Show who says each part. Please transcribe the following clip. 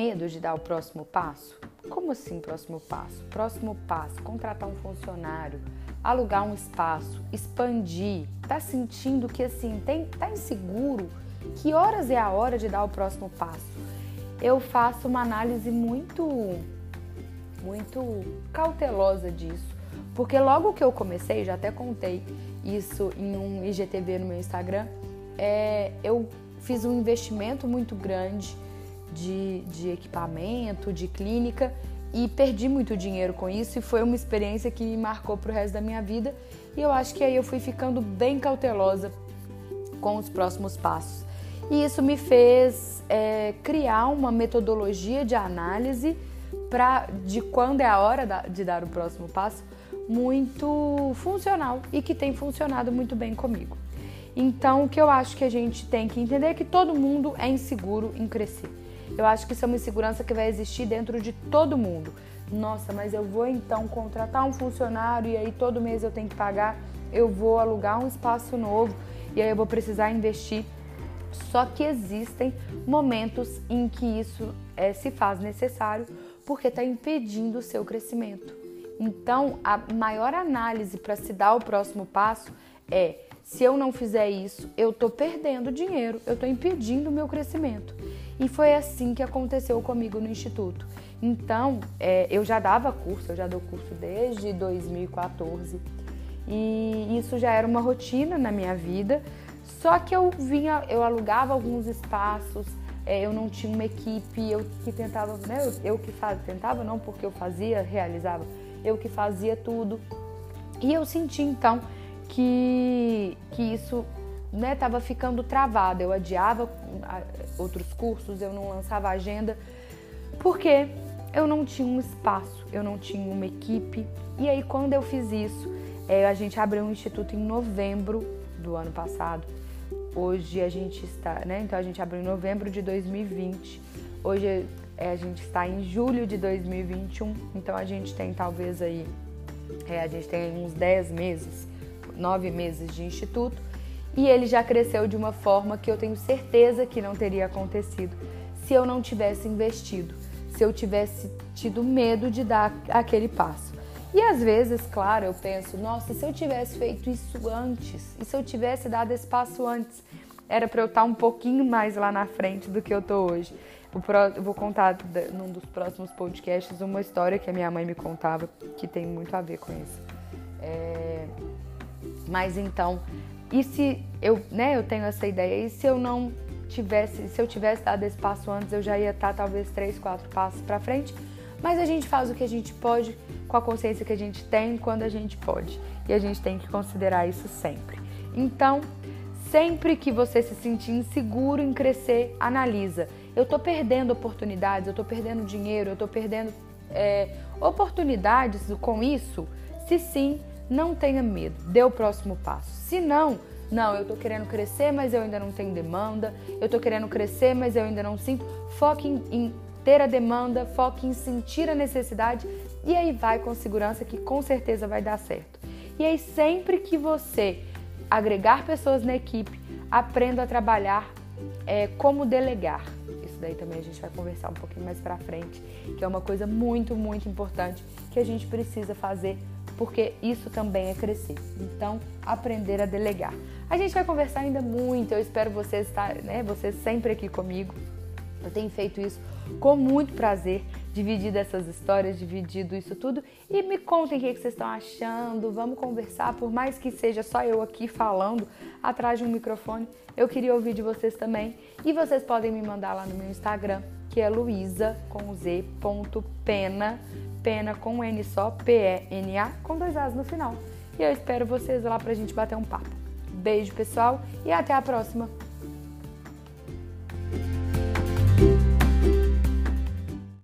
Speaker 1: medo de dar o próximo passo? Como assim próximo passo? Próximo passo, contratar um funcionário, alugar um espaço, expandir, tá sentindo que assim, tem, tá inseguro? Que horas é a hora de dar o próximo passo? Eu faço uma análise muito muito cautelosa disso, porque logo que eu comecei, já até contei isso em um IGTV no meu Instagram, é, eu fiz um investimento muito grande de, de equipamento, de clínica e perdi muito dinheiro com isso e foi uma experiência que me marcou para o resto da minha vida e eu acho que aí eu fui ficando bem cautelosa com os próximos passos. E isso me fez é, criar uma metodologia de análise pra, de quando é a hora de dar o próximo passo muito funcional e que tem funcionado muito bem comigo. Então, o que eu acho que a gente tem que entender é que todo mundo é inseguro em crescer. Eu acho que isso é uma insegurança que vai existir dentro de todo mundo. Nossa, mas eu vou então contratar um funcionário e aí todo mês eu tenho que pagar, eu vou alugar um espaço novo e aí eu vou precisar investir. Só que existem momentos em que isso é, se faz necessário porque está impedindo o seu crescimento. Então, a maior análise para se dar o próximo passo é: se eu não fizer isso, eu estou perdendo dinheiro, eu estou impedindo o meu crescimento. E foi assim que aconteceu comigo no Instituto. Então, é, eu já dava curso, eu já dou curso desde 2014 e isso já era uma rotina na minha vida. Só que eu vinha, eu alugava alguns espaços, é, eu não tinha uma equipe, eu que tentava, né? Eu, eu que fazia, tentava não porque eu fazia, realizava, eu que fazia tudo. E eu senti então que, que isso né, ficando travada. Eu adiava outros cursos, eu não lançava agenda, porque eu não tinha um espaço, eu não tinha uma equipe. E aí, quando eu fiz isso, é, a gente abriu um instituto em novembro do ano passado. Hoje a gente está, né? Então a gente abriu em novembro de 2020. Hoje é, a gente está em julho de 2021. Então a gente tem talvez aí, é, a gente tem uns 10 meses, 9 meses de instituto e ele já cresceu de uma forma que eu tenho certeza que não teria acontecido se eu não tivesse investido, se eu tivesse tido medo de dar aquele passo. E às vezes, claro, eu penso, nossa, se eu tivesse feito isso antes, e se eu tivesse dado esse passo antes, era para eu estar um pouquinho mais lá na frente do que eu tô hoje. Eu vou contar num dos próximos podcasts uma história que a minha mãe me contava que tem muito a ver com isso. É... Mas então, e se eu, né, eu tenho essa ideia, e se eu não tivesse, se eu tivesse dado esse passo antes, eu já ia estar talvez três, quatro passos para frente. Mas a gente faz o que a gente pode com a consciência que a gente tem quando a gente pode. E a gente tem que considerar isso sempre. Então, sempre que você se sentir inseguro em crescer, analisa. Eu estou perdendo oportunidades, eu estou perdendo dinheiro, eu estou perdendo é, oportunidades com isso? Se sim, não tenha medo, dê o próximo passo. Se não, não, eu tô querendo crescer, mas eu ainda não tenho demanda, eu tô querendo crescer, mas eu ainda não sinto. Foque em, em ter a demanda, foque em sentir a necessidade e aí vai com segurança que com certeza vai dar certo. E aí, sempre que você agregar pessoas na equipe, aprenda a trabalhar é, como delegar. Isso daí também a gente vai conversar um pouquinho mais pra frente, que é uma coisa muito, muito importante que a gente precisa fazer porque isso também é crescer. Então, aprender a delegar. A gente vai conversar ainda muito, eu espero você estar, né, você sempre aqui comigo. Eu tenho feito isso com muito prazer, dividido essas histórias, dividido isso tudo. E me contem o que vocês estão achando, vamos conversar, por mais que seja só eu aqui falando atrás de um microfone, eu queria ouvir de vocês também. E vocês podem me mandar lá no meu Instagram, que é luisa com z, ponto, pena, pena com N só, P-E-N-A, com dois As no final. E eu espero vocês lá pra gente bater um papo. Beijo, pessoal, e até a próxima!